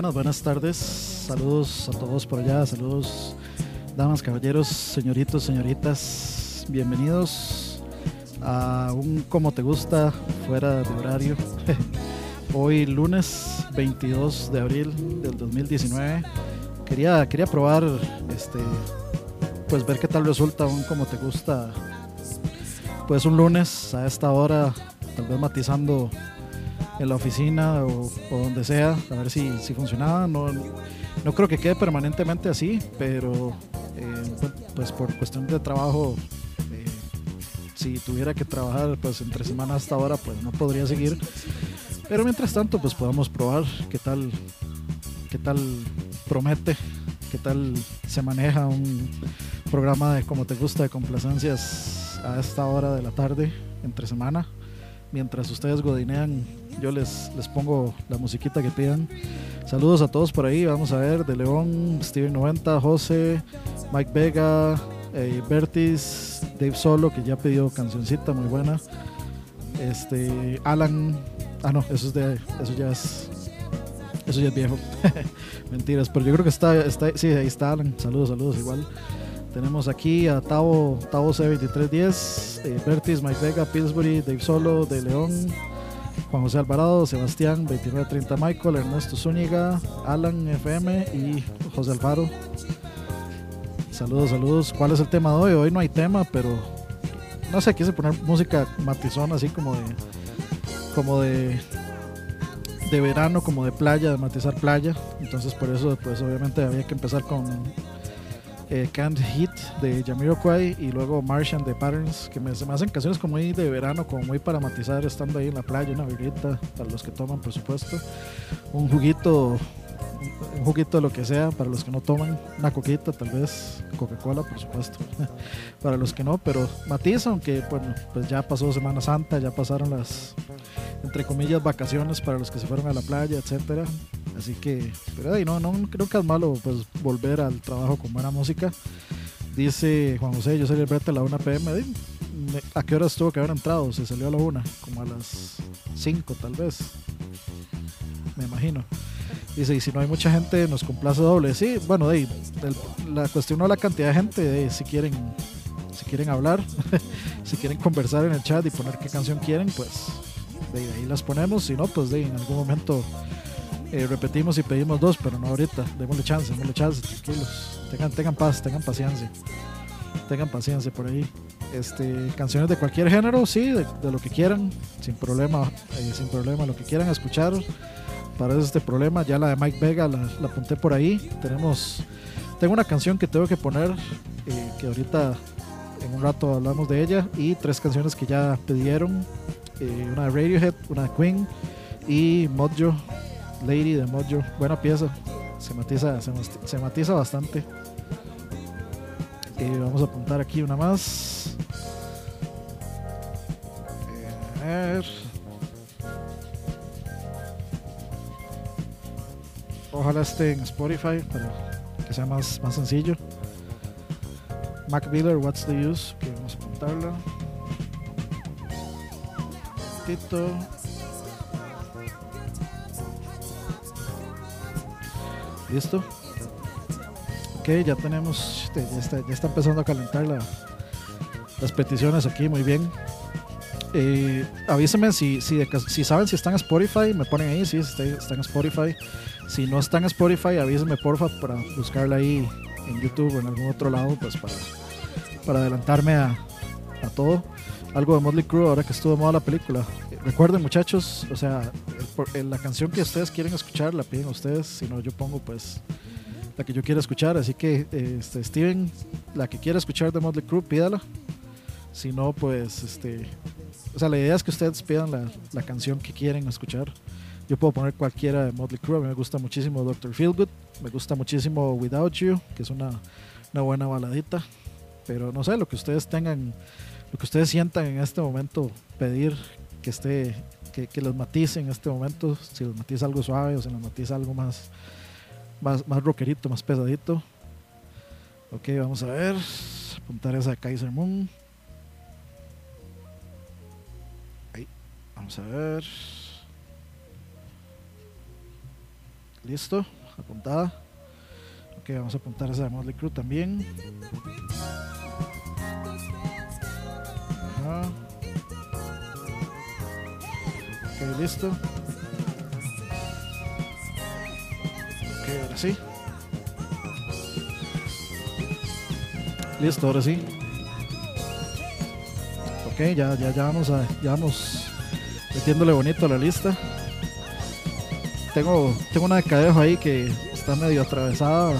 Buenas, buenas tardes. Saludos a todos por allá. Saludos, damas, caballeros, señoritos, señoritas. Bienvenidos a un Como Te Gusta fuera de horario. Hoy lunes 22 de abril del 2019. Quería, quería probar, este, pues ver qué tal resulta un Como Te Gusta. Pues un lunes a esta hora, tal vez matizando en la oficina o, donde sea, a ver si, si, funcionaba. No, no creo que quede permanentemente así, pero eh, pues por cuestión de trabajo, eh, si tuviera que trabajar pues entre semana hasta ahora, pues no podría seguir. Pero mientras tanto, pues podamos probar qué tal, qué tal promete, qué tal se maneja un programa de como te gusta de complacencias a esta hora de la tarde entre semana mientras ustedes godinean, yo les, les pongo la musiquita que pidan. Saludos a todos por ahí, vamos a ver, de León, Steven 90, José, Mike Vega, eh, Bertis, Dave Solo, que ya pidió cancioncita muy buena. Este, Alan, ah no, eso es de, eso ya es, eso ya es viejo. Mentiras, pero yo creo que está, está, sí, ahí está Alan. Saludos, saludos igual. Tenemos aquí a Tavo, Tavo C2310, eh, Bertis, Mike Vega, Pillsbury, Dave Solo, De León, Juan José Alvarado, Sebastián, 2930 Michael, Ernesto Zúñiga, Alan FM y José Alfaro. Saludos, saludos. ¿Cuál es el tema de hoy? Hoy no hay tema, pero no sé, quise poner música matizona así como de como de de verano, como de playa, de matizar playa. Entonces por eso pues obviamente había que empezar con eh, Can't Hit de Jamiroquai y luego Martian de Patterns, que me, hacen canciones como muy de verano, como muy para matizar estando ahí en la playa, una birrita, para los que toman, por supuesto, un juguito, un juguito de lo que sea, para los que no toman, una coquita, tal vez, Coca-Cola, por supuesto, para los que no, pero matiza, aunque bueno, pues ya pasó Semana Santa, ya pasaron las, entre comillas, vacaciones para los que se fueron a la playa, etcétera. Así que, pero ahí no, no creo que es malo pues volver al trabajo con buena música. Dice Juan José, yo salí el brete a la 1 pm. ¿A qué horas tuvo que haber entrado? Se salió a la 1, como a las 5 tal vez. Me imagino. Dice, y si no hay mucha gente, nos complace doble. Sí, bueno, de, la cuestión no es la cantidad de gente, de, si quieren si quieren hablar, si quieren conversar en el chat y poner qué canción quieren, pues de ahí las ponemos. Si no, pues de en algún momento eh, repetimos y pedimos dos, pero no ahorita. Démosle chance, démosle chance, tranquilos. Tengan, tengan paz, tengan paciencia. Tengan paciencia por ahí. Este, canciones de cualquier género, sí, de, lo que quieran, sin problema, eh, sin problema, lo que quieran escuchar. Para eso este problema, ya la de Mike Vega la, apunté por ahí. Tenemos, tengo una canción que tengo que poner, eh, que ahorita en un rato hablamos de ella, y tres canciones que ya pidieron, una de Radiohead, una de Queen y Mojo Lady de Mojo, buena pieza, se matiza, se, matiza bastante. Eh, vamos a apuntar aquí una más. Eh, Ojalá esté en Spotify para que sea más, más sencillo. Mac Miller, What's the Use? Que vamos a apuntarlo. Tito. Listo. Ok, ya tenemos, este, ya está, ya está empezando a calentar las peticiones aquí, muy bien. Eh, avísenme si, si, saben si están en Spotify, me ponen ahí, si están en Spotify. Si no están en Spotify, avísenme porfa para buscarla ahí en YouTube o en algún otro lado, pues para, para adelantarme a, a todo. Algo de Motley Crue ahora que estuvo de moda la película. Recuerden muchachos, o sea, la canción que ustedes quieren escuchar la piden ustedes, si no yo pongo pues la que yo quiera escuchar, así que este, Steven, la que quiera escuchar de Motley Crue, pídala. Si no, pues este, o sea, la idea es que ustedes pidan la, la canción que quieren escuchar. Yo puedo poner cualquiera de Motley Crue, a mí me gusta muchísimo Doctor Feelgood, me gusta muchísimo Without You, que es una, una buena baladita, pero no sé, lo que ustedes tengan, lo que ustedes sientan en este momento pedir que esté, que, que los matice en este momento, si los matiza algo suave o si los matiza algo más, más, más rockerito, más pesadito. Ok, vamos a ver, apuntar esa de Kaiser Moon. Ahí, vamos a ver. Listo, apuntada. Ok, vamos a apuntar esa de Motley Crue también. Ajá. Listo. Ok, ahora sí. Listo, ahora sí. Ok, ya, ya, ya vamos a, ya vamos metiéndole bonito a la lista. Tengo, tengo una de cadejo ahí que está medio atravesada.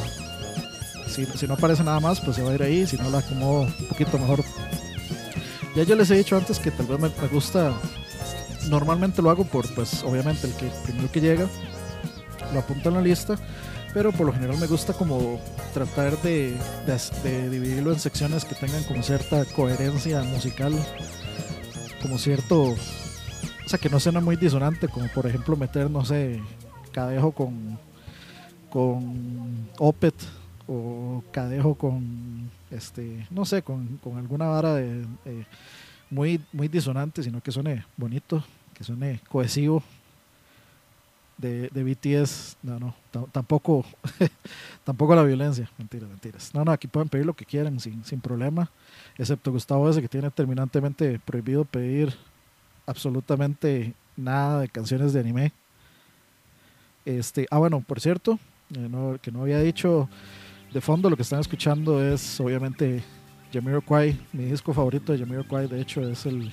Si, si no aparece nada más, pues se va a ir ahí. Si no la acomodo un poquito mejor. Ya yo les he dicho antes que tal vez me, gusta. Normalmente lo hago por, pues, obviamente, el que primero que llega lo apunto en la lista. Pero por lo general me gusta como tratar de, de, de dividirlo en secciones que tengan como cierta coherencia musical. Como cierto o sea, que no suena muy disonante, como por ejemplo meter, no sé, Cadejo con, con Opet o Cadejo con, este, no sé, con, con alguna vara de, muy, muy disonante, sino que suene bonito, que suene cohesivo. De, de BTS, no, no, tampoco, tampoco la violencia, mentiras, mentiras. No, no, aquí pueden pedir lo que quieran sin, sin problema, excepto Gustavo ese que tiene terminantemente prohibido pedir absolutamente nada de canciones de anime. Este, ah, bueno, por cierto, eh, que no había dicho de fondo, lo que están escuchando es obviamente Jamiroquai, mi disco favorito de Jamiroquai, de hecho es el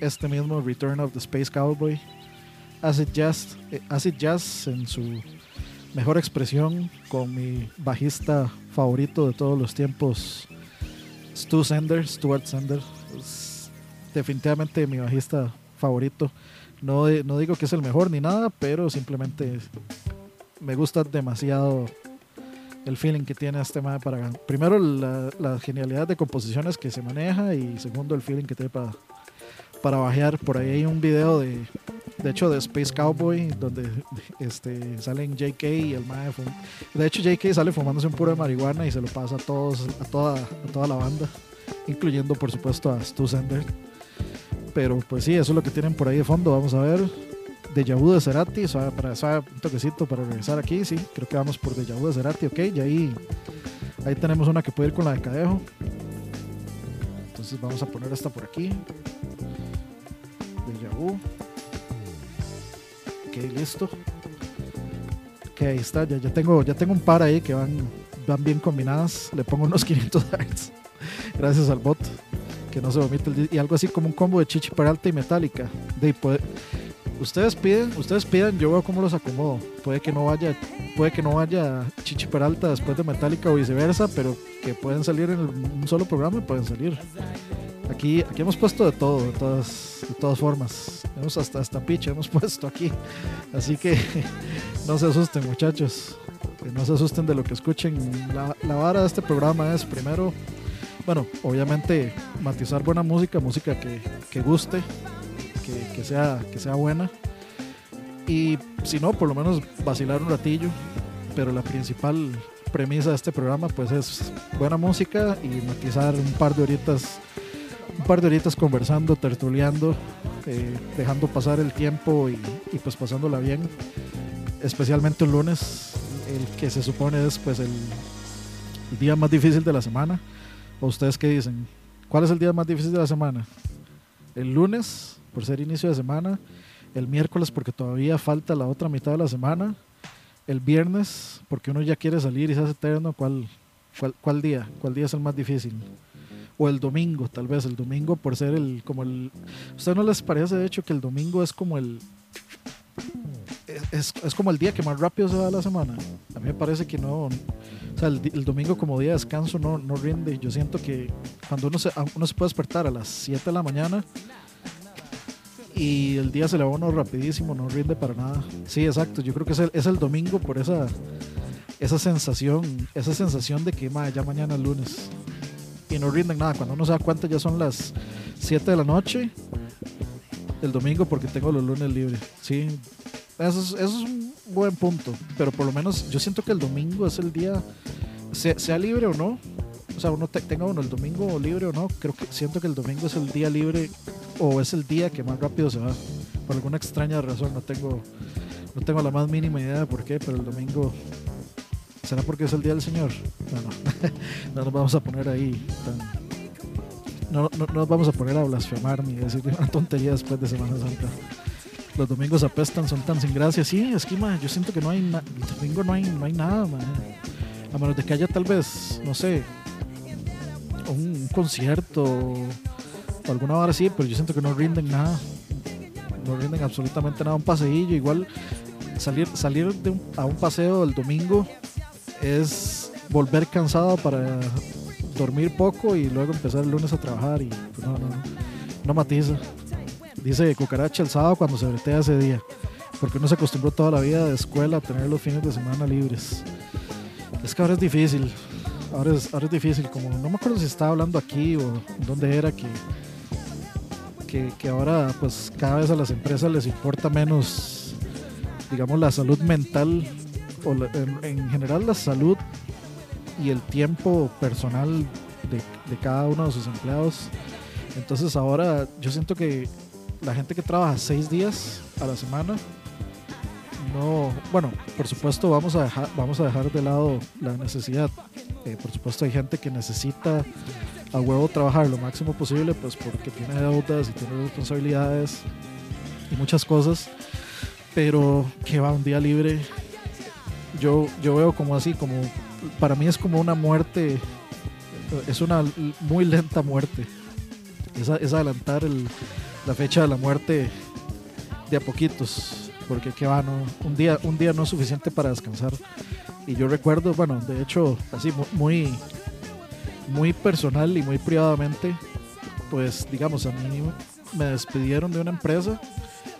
este mismo Return of the Space Cowboy. Acid Jazz, eh, Acid Jazz en su mejor expresión con mi bajista favorito de todos los tiempos, Stu Sender, Stuart Sender. Definitivamente mi bajista favorito. No, no digo que es el mejor ni nada, pero simplemente me gusta demasiado el feeling que tiene este tema para primero la, la, genialidad de composiciones que se maneja y segundo el feeling que tiene para para bajear. Por ahí hay un video de de hecho de Space Cowboy donde este salen JK y el mae de hecho JK sale fumándose un puro de marihuana y se lo pasa a todos a toda a toda la banda incluyendo por supuesto a Stu Sender pero pues sí, eso es lo que tienen por ahí de fondo. Vamos a ver. Deja Vu de Cerati, suave, para, suave, un toquecito para regresar aquí, sí. Creo que vamos por Deja Vu de Cerati, ok. Y ahí, ahí tenemos una que puede ir con la de Cadejo. Entonces vamos a poner esta por aquí. Deja Vu. Ok, listo. Ok, ahí está. Ya, ya, tengo, ya tengo un par ahí que van, van bien combinadas. Le pongo unos 500 Hz. Gracias al bot que no se vomite el y algo así como un combo de Chichi Peralta y Metallica. De, puede, ustedes piden, ustedes piden, yo veo cómo los acomodo. Puede que no vaya, puede que no vaya Chichi Peralta después de Metallica o viceversa, pero que pueden salir en un solo programa y pueden salir. Aquí, aquí hemos puesto de todo, de todas, de todas formas. Hemos hasta hasta picha hemos puesto aquí. Así que no se asusten, muchachos. No se asusten de lo que escuchen. La, la vara de este programa es primero bueno, obviamente matizar buena música, música que, que guste, que, que, sea, que sea buena. Y si no, por lo menos vacilar un ratillo. Pero la principal premisa de este programa pues es buena música y matizar un par de horitas, un par de horitas conversando, tertuleando, eh, dejando pasar el tiempo y, pues pasándola bien. Especialmente el lunes, el que se supone es pues el día más difícil de la semana ¿O ustedes qué dicen? ¿Cuál es el día más difícil de la semana? El lunes, por ser inicio de semana. El miércoles, porque todavía falta la otra mitad de la semana. El viernes, porque uno ya quiere salir y se hace eterno. ¿Cuál, cuál, cuál día? ¿Cuál día es el más difícil? O el domingo, tal vez. El domingo, por ser el. como el ¿Usted no les parece, de hecho, que el domingo es como el. Es, es, como el día que más rápido se va la semana. A mí me parece que no. O sea, el, domingo como día de descanso no, no rinde. Yo siento que cuando uno se, uno se puede despertar a las 7 de la mañana y el día se le va uno rapidísimo, no rinde para nada. Sí, exacto. Yo creo que es el, es el domingo por esa, esa sensación, esa sensación de que ya mañana es lunes y no rinden nada. Cuando uno se da cuenta ya son las 7 de la noche el domingo porque tengo los lunes libres. Sí, eso es, eso es un buen punto, pero por lo menos yo siento que el domingo es el día, sea, sea libre o no, o sea, uno te, tenga uno el domingo libre o no, creo que siento que el domingo es el día libre o es el día que más rápido se va. Por alguna extraña razón no tengo No tengo la más mínima idea de por qué, pero el domingo. ¿Será porque es el Día del Señor? Bueno, no nos vamos a poner ahí tan. No, no, no nos vamos a poner a blasfemar ni decir una tontería después de Semana Santa. Los domingos apestan, son tan sin gracia. Sí, es que yo siento que no hay na- el domingo no hay, no hay nada, ma. A menos de que haya tal vez, no sé, un, concierto o alguna hora así, pero yo siento que no rinden nada. No rinden absolutamente nada. Un paseillo, igual salir, salir a un paseo el domingo es volver cansado para dormir poco y luego empezar el lunes a trabajar y pues, no, no, no, no matiza. Dice cucaracha el sábado cuando se bretea ese día, porque uno se acostumbró toda la vida de escuela a tener los fines de semana libres. Es que ahora es difícil, ahora es, ahora es difícil, como no me acuerdo si estaba hablando aquí o dónde era que, que, que ahora pues cada vez a las empresas les importa menos, digamos, la salud mental o en, en general la salud y el tiempo personal de cada uno de sus empleados. Entonces ahora yo siento que la gente que trabaja seis días a la semana, no, bueno, por supuesto vamos a dejar, vamos a dejar de lado la necesidad. Eh, por supuesto hay gente que necesita a huevo trabajar lo máximo posible, pues porque tiene deudas y tiene responsabilidades y muchas cosas, pero que va un día libre, yo, yo veo como así, como para mí es como una muerte, es una muy lenta muerte, es, es adelantar el, la fecha de la muerte de a poquitos, porque que va, no, un, día, un día no es suficiente para descansar. Y yo recuerdo, bueno, de hecho, así mu- muy, muy personal y muy privadamente, pues digamos, a mí me despidieron de una empresa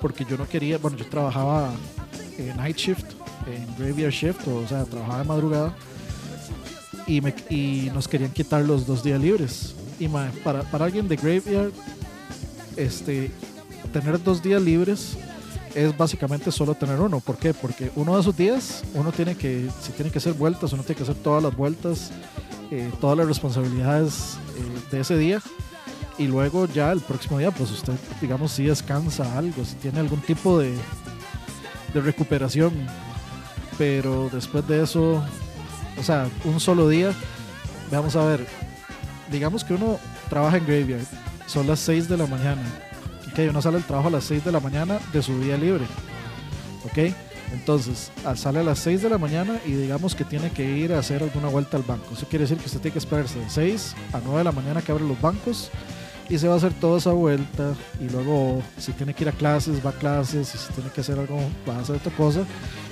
porque yo no quería, bueno, yo trabajaba en night shift, en graveyard shift, o sea, trabajaba de madrugada y, y nos querían quitar los dos días libres. Y para, para alguien de graveyard, este, tener dos días libres es básicamente solo tener uno. ¿Por qué? Porque uno de esos días uno tiene que, si tiene que hacer vueltas, uno tiene que hacer todas las vueltas, eh, todas las responsabilidades eh, de ese día. Y luego ya el próximo día, pues usted, digamos, si descansa algo, si tiene algún tipo de, de recuperación. Pero después de eso, o sea, un solo día, vamos a ver, digamos que uno trabaja en graveyard, son las 6 de la mañana. Ok, uno sale del trabajo a las 6 de la mañana de su día libre. Ok, entonces sale a las 6 de la mañana y digamos que tiene que ir a hacer alguna vuelta al banco. Eso quiere decir que usted tiene que esperarse de 6 a 9 de la mañana que abren los bancos y se va a hacer toda esa vuelta. Y luego, si tiene que ir a clases, va a clases. Y si tiene que hacer algo, va a hacer otra cosa.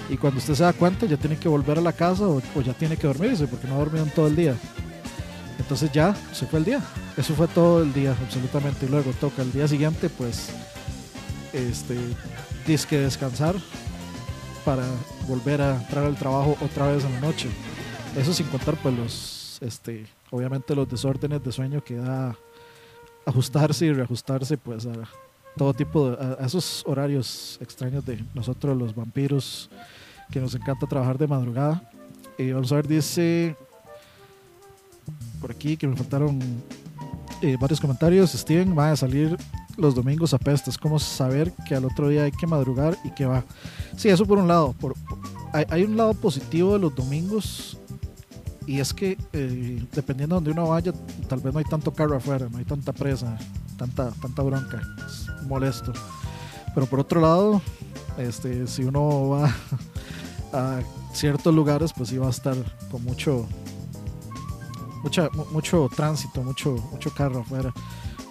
Y cuando usted se da cuenta, ya tiene que volver a la casa o, o ya tiene que dormirse porque no ha dormido en todo el día. Entonces ya se fue el día. Eso fue todo el día, absolutamente. Y luego toca el día siguiente, pues, este, disque descansar para volver a entrar al trabajo otra vez en la noche. Eso sin contar, pues, los, este, obviamente los desórdenes de sueño que da ajustarse y reajustarse, pues, a todo tipo de, a esos horarios extraños de nosotros los vampiros que nos encanta trabajar de madrugada. Y vamos a ver, dice por aquí que me faltaron eh, varios comentarios. Steven va a salir los domingos a pesta. Es como saber que al otro día hay que madrugar y que va. Sí, eso por un lado. Por, hay, hay un lado positivo de los domingos y es que eh, dependiendo de donde uno vaya, tal vez no hay tanto carro afuera, no hay tanta presa, tanta, tanta bronca. Es molesto. Pero por otro lado, este, si uno va a ciertos lugares, pues sí va a estar con mucho mucha, mu- mucho tránsito, mucho, mucho carro afuera.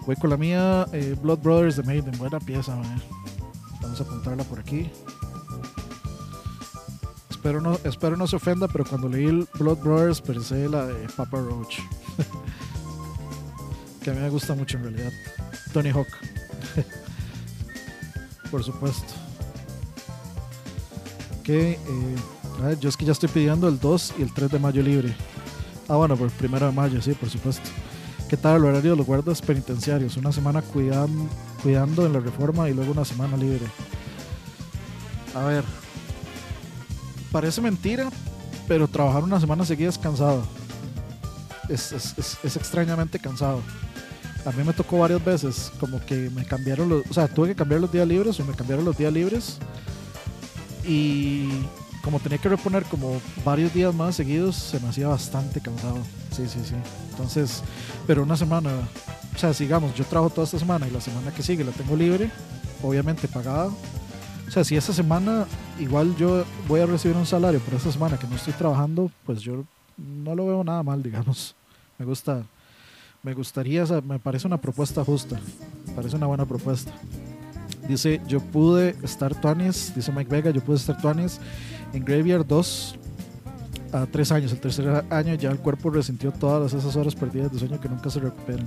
Voy con la mía, eh, Blood Brothers de Maiden, buena pieza. Vamos a apuntarla por aquí. Espero no, espero no se ofenda, pero cuando leí el Blood Brothers pensé la de Papa Roach. que a mí me gusta mucho en realidad. Tony Hawk. por supuesto. Ok, eh, a ver, yo es que ya estoy pidiendo el 2 y el 3 de mayo libre. Ah, bueno, por el primero de mayo, sí, por supuesto. ¿Qué tal el horario de los guardas penitenciarios? Una semana cuidan, cuidando en la reforma y luego una semana libre. A ver, parece mentira, pero trabajar una semana seguida es cansado. Es extrañamente cansado. A mí me tocó varias veces, como que me cambiaron los, o sea, tuve que cambiar los días libres o me cambiaron los días libres Y como tenía que reponer como varios días más seguidos, se me hacía bastante cansado. Sí, sí, sí. Entonces, pero una semana, o sea, sigamos, yo trabajo toda esta semana y la semana que sigue la tengo libre, obviamente pagada. O sea, si esta semana igual yo voy a recibir un salario por esta semana que no estoy trabajando, pues yo no lo veo nada mal, digamos. Me gusta, me gustaría, me parece una propuesta justa, me parece una buena propuesta. Dice, yo pude estar tuanis, dice Mike Vega, yo pude estar tuanis en Graveyard 2 a tres años. El tercer año ya el cuerpo resintió todas esas horas perdidas de sueño que nunca se recuperan.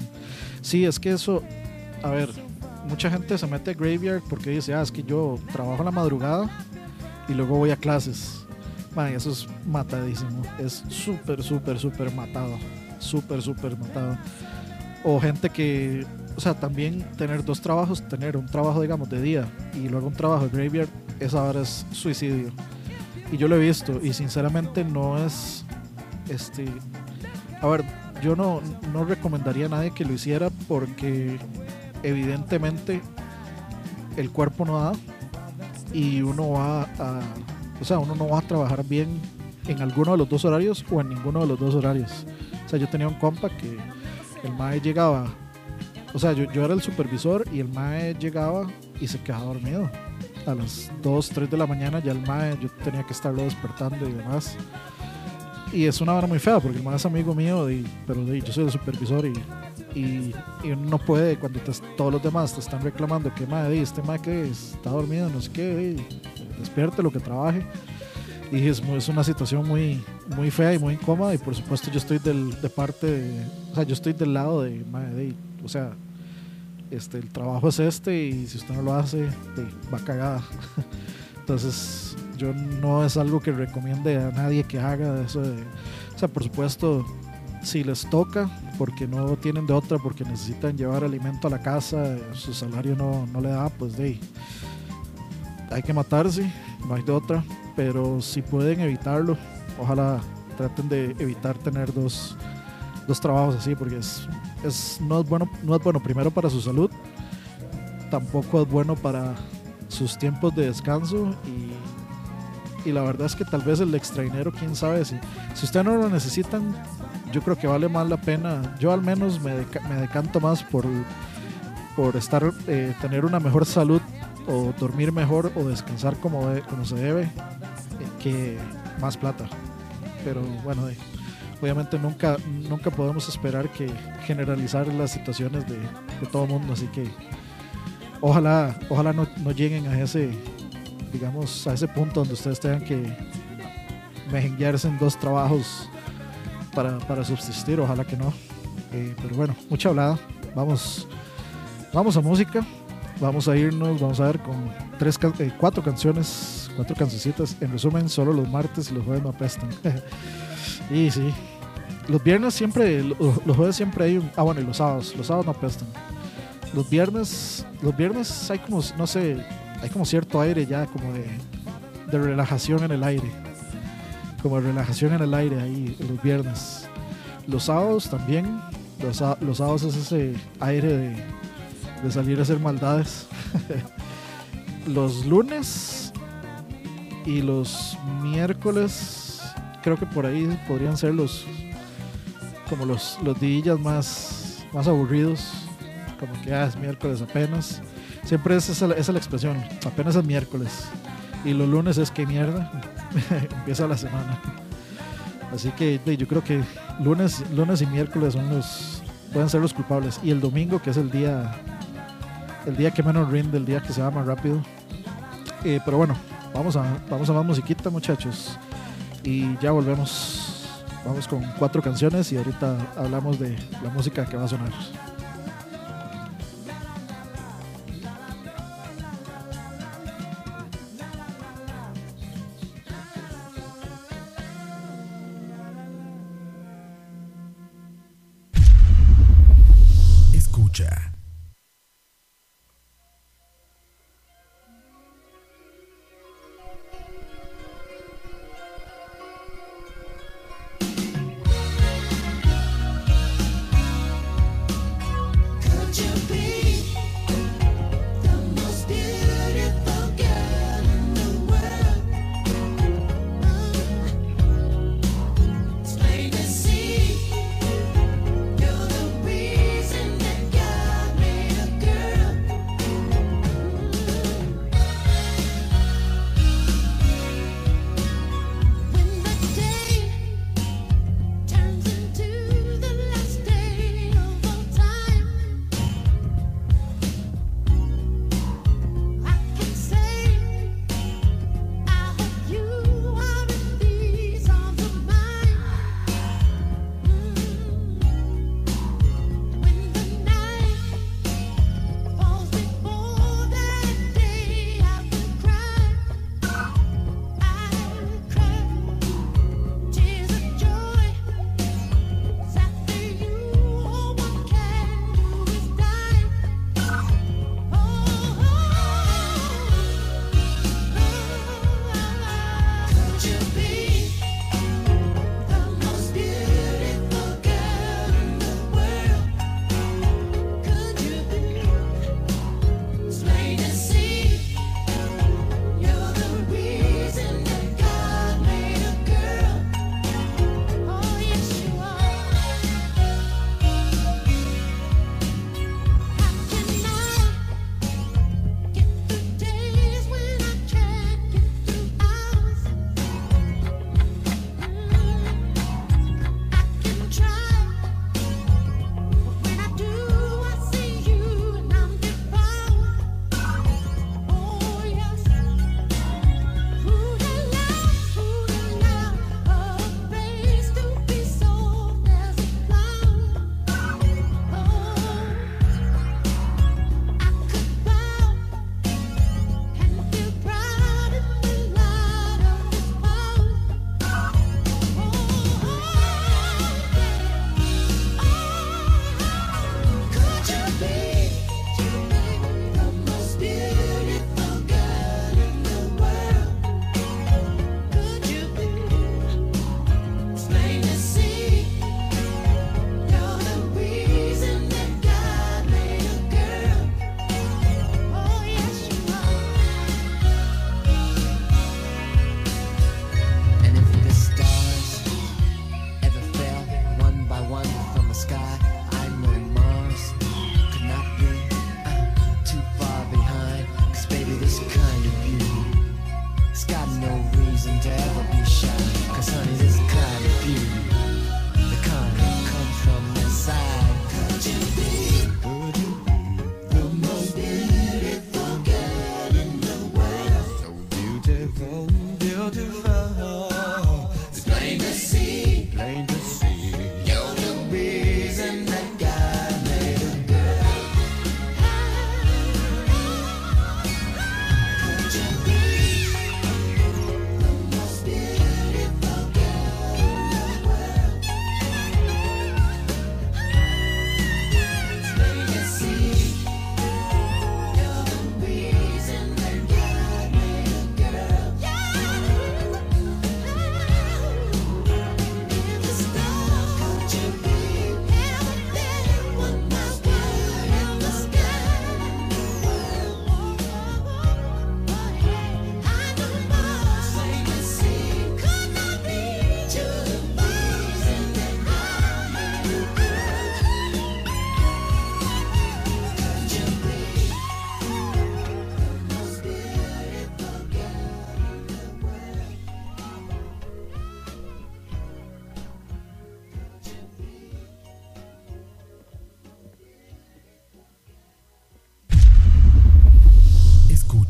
Sí, es que eso, a ver, mucha gente se mete a Graveyard porque dice, ah, es que yo trabajo en la madrugada y luego voy a clases. Man, eso es matadísimo. Es súper, súper, súper matado. Súper, súper matado. O gente que, o sea, también tener dos trabajos, tener un trabajo, digamos, de día y luego un trabajo de graveyard, esa hora es suicidio y yo lo he visto y sinceramente no es este a ver yo no, no recomendaría a nadie que lo hiciera porque evidentemente el cuerpo no da y uno va a o sea uno no va a trabajar bien en alguno de los dos horarios o en ninguno de los dos horarios. O sea yo tenía un compa que el mae llegaba o sea yo, era el supervisor y el mae llegaba y se quedaba dormido a las 2, 3 de la mañana ya el MAE, yo tenía que estarlo despertando y demás. Y es una hora muy fea porque el MAE es amigo mío, y, pero yo soy el supervisor y, uno no puede, cuando todos los demás te están reclamando que MAE, este MAE que está dormido, no sé qué, despierte lo que trabaje. Y es, es, una situación muy, muy fea y muy incómoda y por supuesto yo estoy del, de parte, o sea, yo estoy del lado de, MAE, o sea, este, el trabajo es este y si usted no lo hace, va cagada. Entonces, yo no es algo que recomiende a nadie que haga eso. o sea, por supuesto, si les toca, porque no tienen de otra, porque necesitan llevar alimento a la casa, su salario no, no le da, pues de hay que matarse, no hay de otra. Pero si pueden evitarlo, ojalá traten de evitar tener dos, dos trabajos así, porque es es, no, es bueno, no es bueno primero para su salud, tampoco es bueno para sus tiempos de descanso y, y la verdad es que tal vez el extrainero, quién sabe, si, si ustedes no lo necesitan, yo creo que vale más la pena, yo al menos me, me decanto más por, por estar, eh, tener una mejor salud o dormir mejor o descansar como, como se debe eh, que más plata. Pero bueno, obviamente nunca, nunca podemos esperar que generalizar las situaciones de, todo el mundo, así que ojalá, ojalá no, lleguen a ese, digamos, a ese punto donde ustedes tengan que mejenguearse en dos trabajos para, subsistir, ojalá que no. Eh, pero bueno, mucha hablada. Vamos, vamos a música. Vamos a irnos, vamos a ver con tres, eh, cuatro canciones, cuatro cancioncitas. En resumen, solo los martes y los jueves me apestan. Y sí. Los viernes siempre, los jueves siempre hay un, Ah, bueno, y los sábados. Los sábados no apestan. Los viernes, los viernes hay como, no sé, hay como cierto aire ya, como de, de relajación en el aire. Como de relajación en el aire ahí, los viernes. Los sábados también. Los, los sábados es ese aire de, de salir a hacer maldades. los lunes y los miércoles creo que por ahí podrían ser los como los, los días más, más aburridos, como que ah, es miércoles apenas. Siempre es esa, esa la expresión, apenas es miércoles. Y los lunes es que mierda, empieza la semana. Así que yo creo que lunes, lunes y miércoles son los, pueden ser los culpables. Y el domingo, que es el día, el día que menos rinde, el día que se va más rápido. Eh, pero bueno, vamos a, vamos a más musiquita, muchachos y ya volvemos. Vamos con cuatro canciones y ahorita hablamos de la música que va a sonar.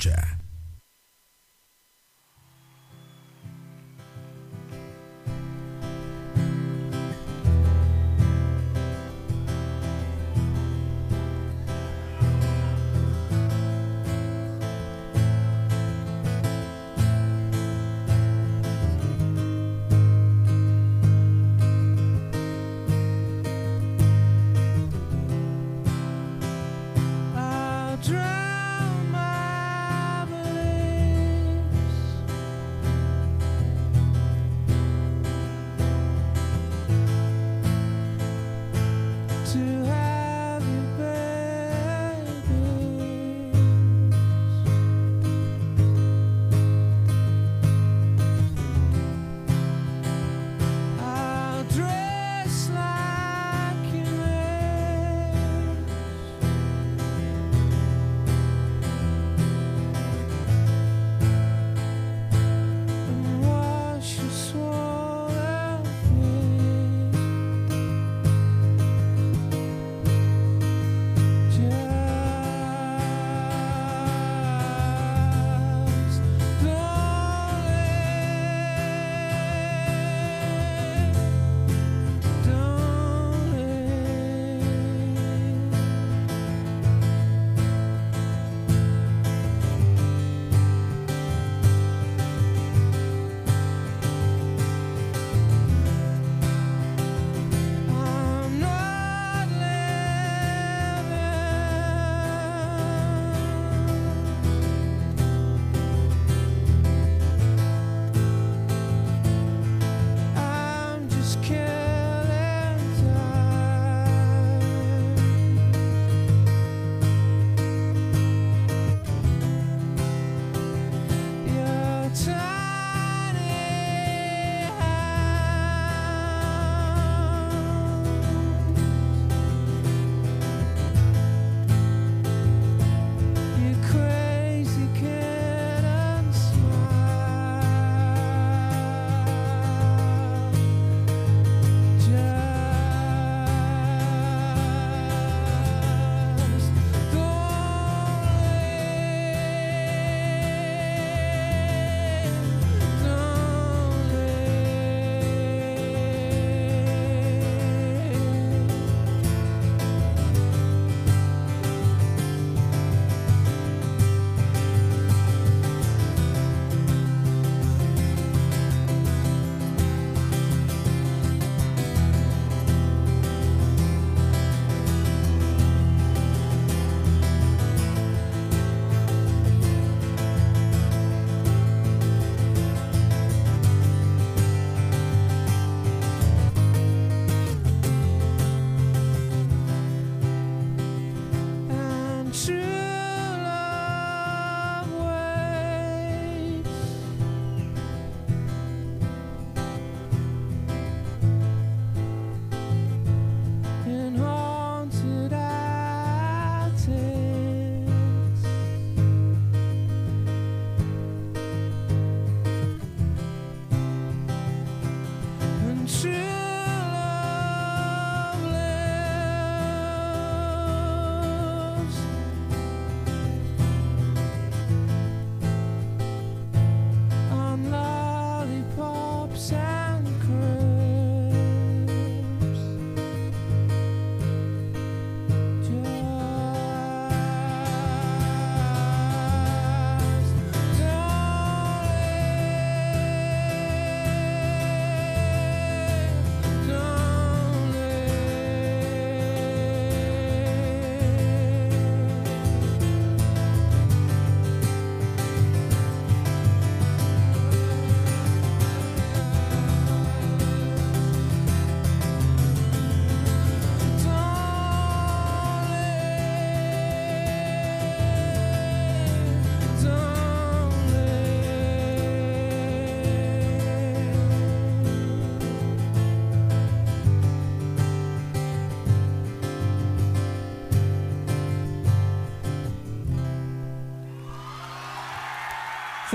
Georgia.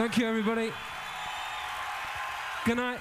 Thank you, everybody. Good night.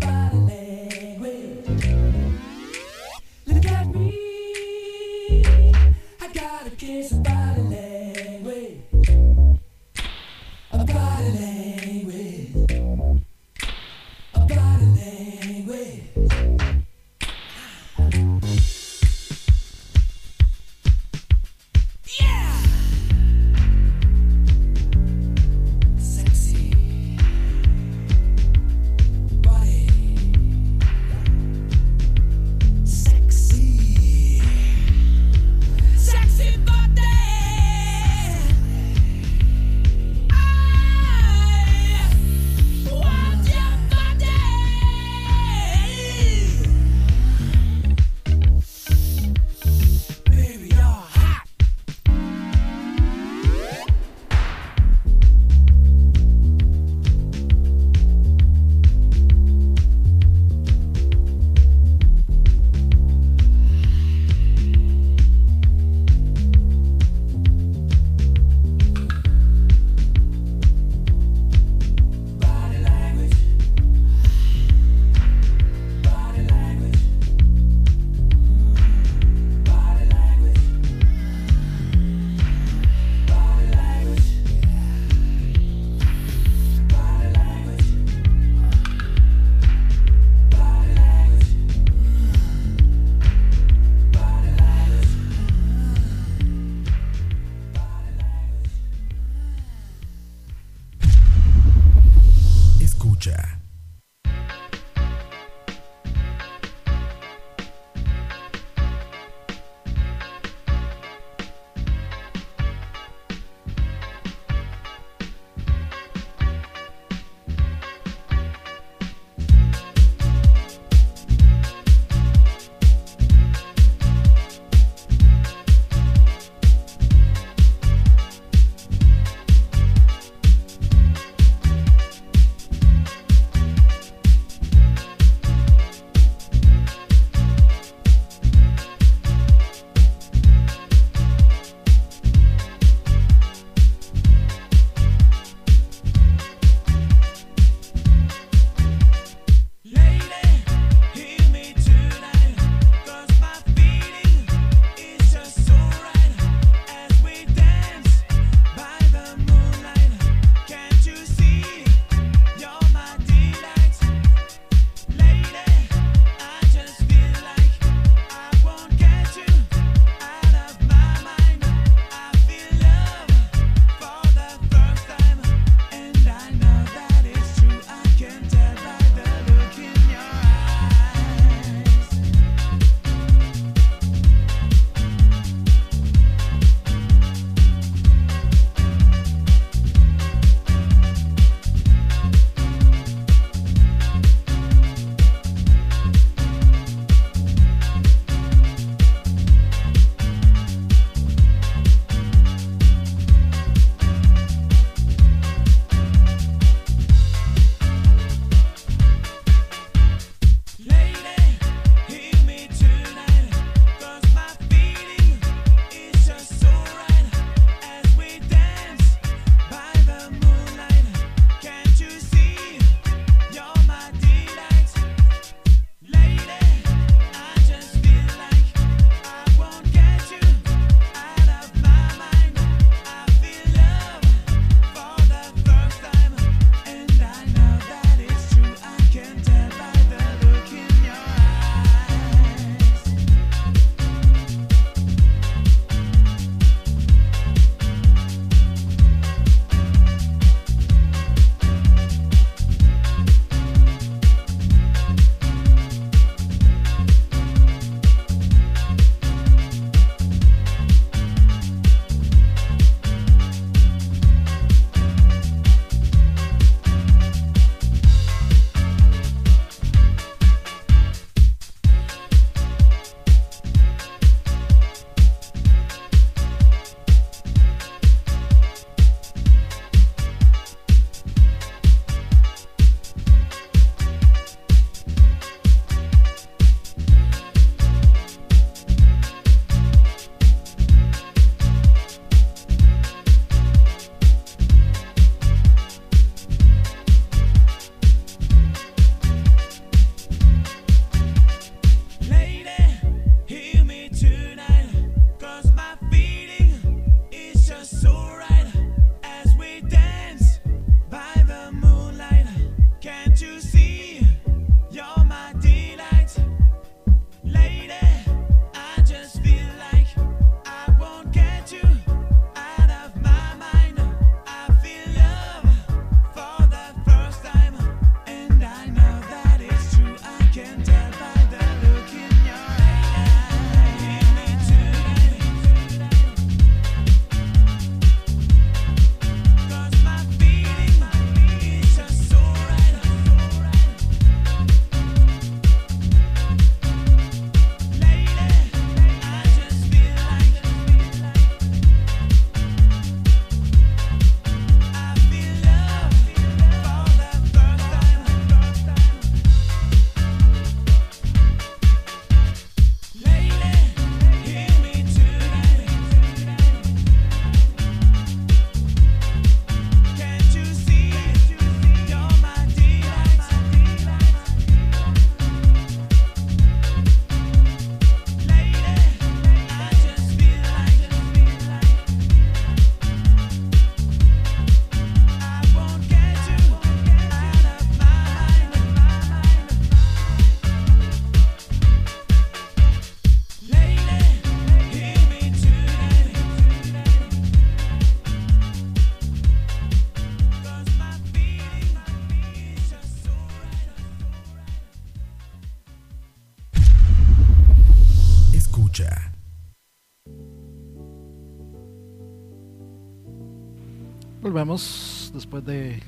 Después de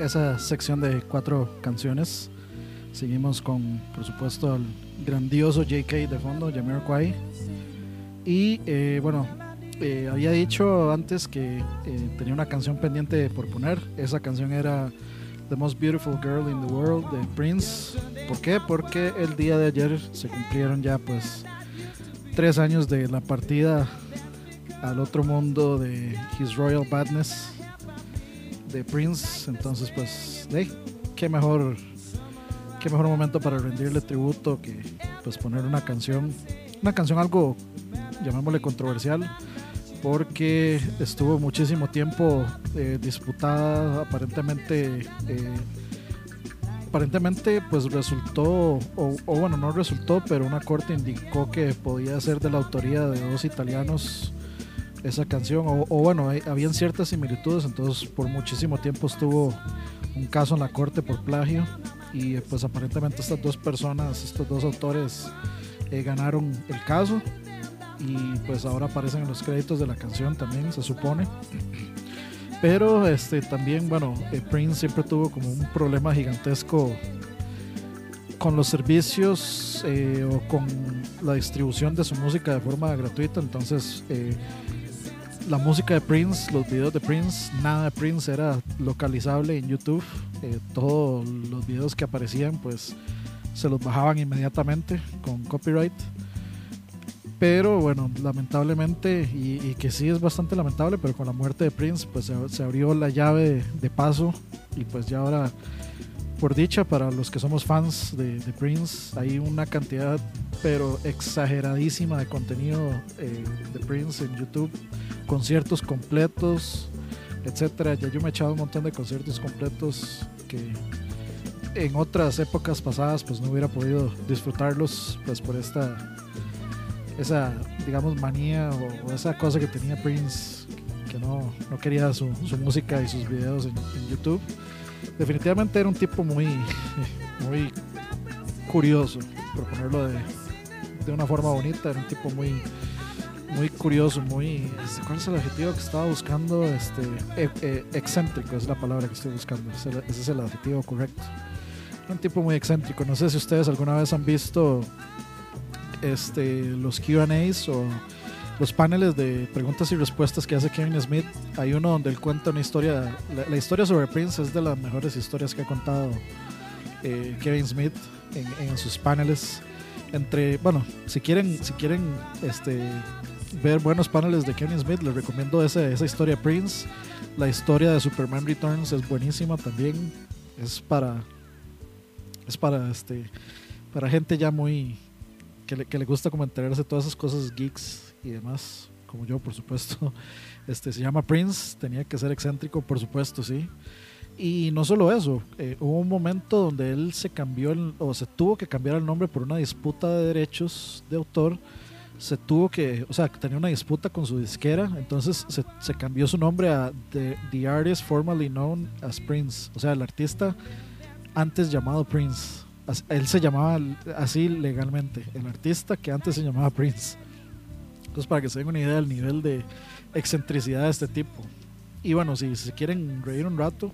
esa sección de cuatro canciones. Seguimos con, por supuesto, el grandioso JK de fondo, Jamiroquai. Y eh, bueno, eh, había dicho antes que eh, tenía una canción pendiente por poner. Esa canción era The Most Beautiful Girl in the World de Prince. ¿Por qué? Porque el día de ayer se cumplieron ya pues tres años de la partida al otro mundo de His Royal Badness Prince. Entonces, pues, qué mejor, qué mejor momento para rendirle tributo que pues poner una canción, una canción algo, llamémosle controversial, porque estuvo muchísimo tiempo eh, disputada, aparentemente. eh, aparentemente pues resultó, o, o bueno, no resultó, pero una corte indicó que podía ser de la autoría de dos italianos esa canción, o, o bueno, hay- habían ciertas similitudes, entonces por muchísimo tiempo estuvo un caso en la corte por plagio y pues aparentemente estas dos personas, estos dos autores eh, ganaron el caso y pues ahora aparecen en los créditos de la canción también, se supone. Pero este también, bueno, eh, Prince siempre tuvo como un problema gigantesco con los servicios eh, o con la distribución de su música de forma gratuita. Entonces, eh, la música de Prince, los videos de Prince, nada de Prince era localizable en YouTube. Eh, todos los videos que aparecían, pues se los bajaban inmediatamente con copyright. Pero bueno, lamentablemente, y, que sí es bastante lamentable, pero con la muerte de Prince, pues se, se abrió la llave de paso y pues ya ahora, por dicha, para los que somos fans de, de Prince, hay una cantidad, pero exageradísima de contenido eh, de Prince en YouTube, conciertos completos, etcétera. Ya yo me he echado un montón de conciertos completos que en otras épocas pasadas pues no hubiera podido disfrutarlos pues por esta esa digamos manía o, esa cosa que tenía Prince que no, no quería su, su música y sus videos en YouTube definitivamente era un tipo muy muy curioso por ponerlo de, de una forma bonita. Era un tipo muy muy curioso muy este, ¿cuál es el adjetivo que estaba buscando? este e- e- excéntrico es la palabra que estoy buscando. Ese, es el adjetivo correcto. Un tipo muy excéntrico. No sé si ustedes alguna vez han visto este, los QAs o los paneles de preguntas y respuestas que hace Kevin Smith. Hay uno donde él cuenta una historia. La, historia sobre Prince es de las mejores historias que ha contado eh, Kevin Smith en, sus paneles. Entre, bueno, si quieren, si quieren este, ver buenos paneles de Kevin Smith, les recomiendo esa, esa historia Prince. La historia de Superman Returns es buenísima también. Es para. Es para este. Para gente ya muy que le, que le gusta como enterarse de todas esas cosas geeks y demás, como yo, por supuesto. Este se llama Prince, tenía que ser excéntrico, por supuesto, sí. Y no solo eso, eh, hubo un momento donde él se cambió el- o se tuvo que cambiar el nombre por una disputa de derechos de autor. Se tuvo que, o sea, tenía una disputa con su disquera, entonces se, se cambió su nombre a The, The Artist Formerly Known as Prince, o sea, el artista antes llamado Prince. Él se llamaba así legalmente, el artista que antes se llamaba Prince. Entonces, para que se den una idea del nivel de excentricidad de este tipo. Y bueno, si se quieren reír un rato,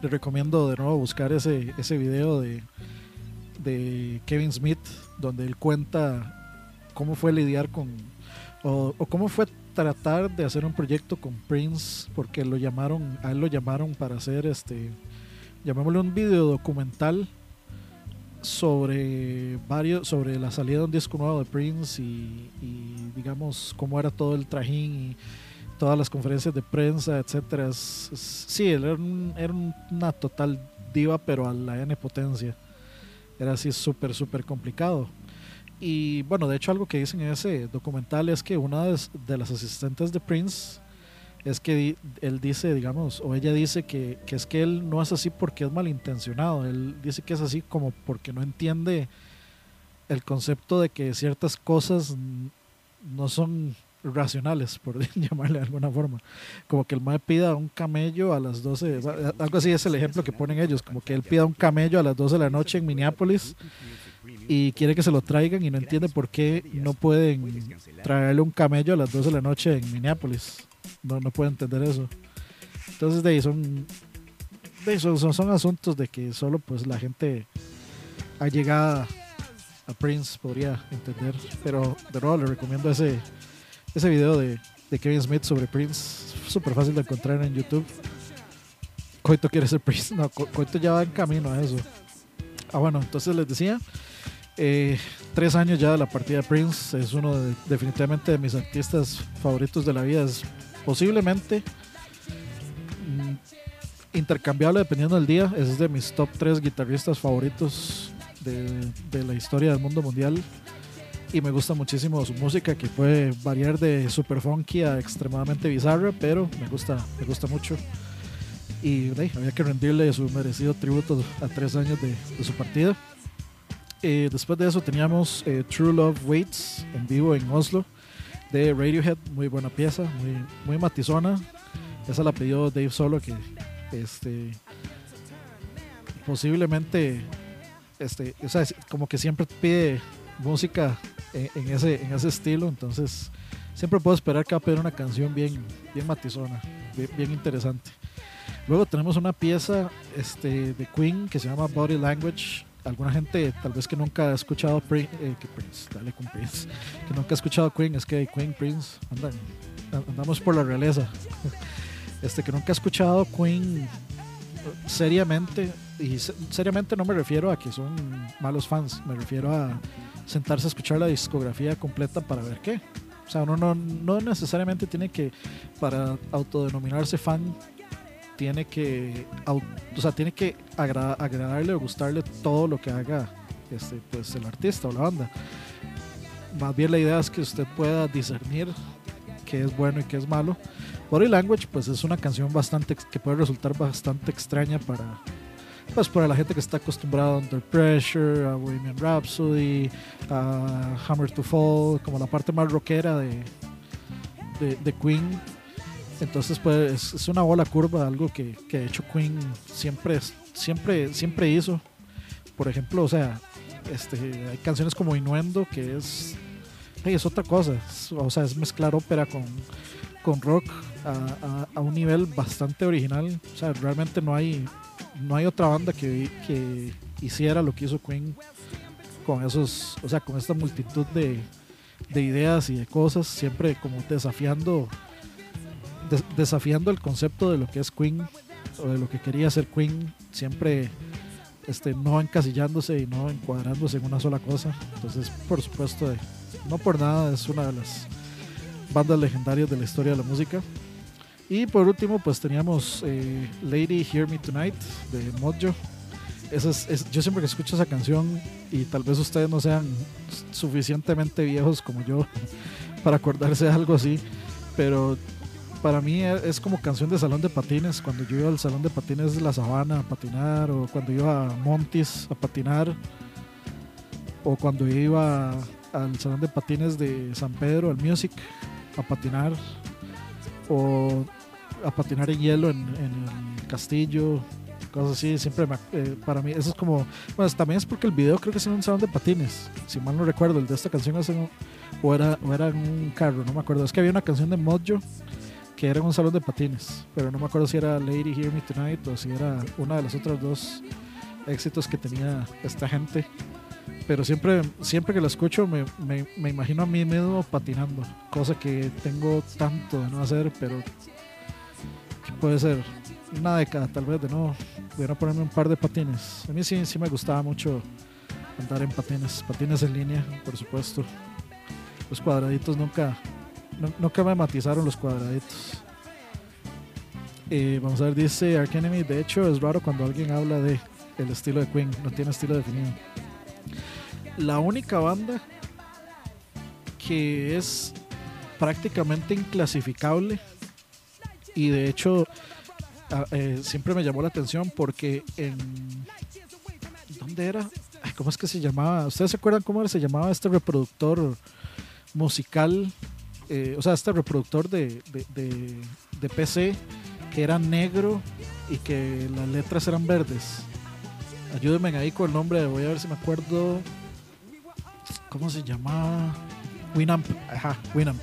les recomiendo de nuevo buscar ese, ese video de, de Kevin Smith, donde él cuenta cómo fue lidiar con, o, o cómo fue tratar de hacer un proyecto con Prince, porque lo llamaron, a él lo llamaron para hacer este, llamémosle un video documental sobre varios sobre la salida de un disco nuevo de Prince y, y, digamos cómo era todo el trajín y todas las conferencias de prensa etcétera. Es- es- sí él era, un- era un- una total diva pero a la n potencia. Era así súper súper complicado. Y bueno de hecho algo que dicen en ese documental es que una de, de las asistentes de Prince es que di- él dice, digamos, o ella dice que, que es que él no es así porque es malintencionado. Él dice que es así como porque no entiende el concepto de que ciertas cosas no son racionales, por llamarle de alguna forma. Como que el mae pida un camello a las 12, o sea, algo así es el ejemplo que ponen ellos, como que él pida un camello a las 12 de la noche en Minneapolis y quiere que se lo traigan y no entiende por qué no pueden traerle un camello a las 12 de la noche en Minneapolis. No, no puede entender eso. Entonces, de ahí son, son, asuntos de que solo pues la gente allegada a Prince podría entender. Pero de nuevo le recomiendo ese, ese video de, de Kevin Smith sobre Prince. Súper fácil de encontrar en YouTube. Coito quiere ser Prince. No, Co- Coito ya va en camino a eso. Ah, bueno, entonces les decía. eh, tres años ya de la partida de Prince. Es uno de, definitivamente de mis artistas favoritos de la vida. Posiblemente mm, intercambiable dependiendo del día. Es de mis top 3 guitarristas favoritos de, la historia del mundo mundial. Y me gusta muchísimo su música, que puede variar de super funky a extremadamente bizarra, pero me gusta, me gusta mucho. Y había que rendirle su merecido tributo a tres años de, de su partida. Eh, después de eso teníamos eh, True Love Waits en vivo en Oslo de Radiohead, muy buena pieza, muy, muy matizona. Esa la pidió Dave Solo, que este, posiblemente, este, o sea, como que siempre pide música en, en ese, en ese estilo, entonces siempre puedo esperar que va a pedir una canción bien, bien matizona, bien, bien interesante. Luego tenemos una pieza este, de Queen que se llama Body Language. Alguna gente tal vez que nunca ha escuchado Pri- eh, que Prince, dale con Prince, que nunca ha escuchado Queen, es que Queen, Prince, andan, andamos por la realeza. Este que nunca ha escuchado Queen eh, seriamente, y se- seriamente no me refiero a que son malos fans, me refiero a sentarse a escuchar la discografía completa para ver qué. O sea, uno no, no necesariamente tiene que, para autodenominarse fan, tiene que, o sea, tiene que agra- agradarle o gustarle todo lo que haga este, pues, el artista o la banda. Más bien la idea es que usted pueda discernir qué es bueno y qué es malo. Body Language, pues es una canción bastante que puede resultar bastante extraña para, pues para la gente que está acostumbrada a Under Pressure, a Bohemian Rhapsody, a Hammer to Fall, como la parte más rockera de, de, de Queen. Entonces, pues es, una bola curva, algo que, que de hecho Queen siempre, siempre, siempre hizo. Por ejemplo, o sea, este, hay canciones como Innuendo, que es, es otra cosa. O sea, es mezclar ópera con, con rock a, a- a un nivel bastante original. O sea, realmente no hay, no hay otra banda que, que hiciera lo que hizo Queen con esos, o sea, con esta multitud de, de ideas y de cosas, siempre como desafiando, des- desafiando el concepto de lo que es Queen o de lo que quería ser Queen, siempre este, no encasillándose y no encuadrándose en una sola cosa. Entonces, por supuesto, eh, no por nada es una de las bandas legendarias de la historia de la música. Y por último, pues teníamos eh, Lady Hear Me Tonight de Mojo. Es- yo siempre que escucho esa canción, y tal vez ustedes no sean suficientemente viejos como yo para acordarse de algo así, pero para mí e- es como canción de salón de patines. Cuando yo iba al salón de patines de la sabana a patinar, o cuando iba a Montis a patinar, o cuando iba al salón de patines de San Pedro, al Music, a patinar, o a patinar en hielo en, el castillo, cosas así. Siempre me eh, para mí, eso es como. Bueno, también es porque el video creo que es en un salón de patines, si mal no recuerdo. El de esta canción es o, era, o era en un carro, no me acuerdo. Es que había una canción de Mojo que era un salón de patines, pero no me acuerdo si era Lady Hear Me Tonight o si era una de los otros dos éxitos que tenía esta gente. Pero siempre, siempre que lo escucho me, me- imagino a mí mismo patinando, cosa que tengo tanto de no hacer, pero que puede ser una década tal vez de no, de ponerme un par de patines. A mí sí, sí me gustaba mucho andar en patines, patines en línea, por supuesto. Los cuadraditos nunca, nu- nunca me matizaron los cuadraditos. Eh, vamos a ver, dice Ark Enemy, de hecho es raro cuando alguien habla de el estilo de Queen, no tiene estilo definido. La única banda que es prácticamente inclasificable y de hecho a- eh, siempre me llamó la atención porque en ¿dónde era? ¿Cómo es que se llamaba? ¿Ustedes se acuerdan cómo se llamaba este reproductor musical? Eh, o sea, este reproductor de, de, de- PC que era negro y que las letras eran verdes. Ayúdenme ahí con el nombre, voy a ver si me acuerdo. ¿cómo se llamaba? Winamp, ajá, Winamp.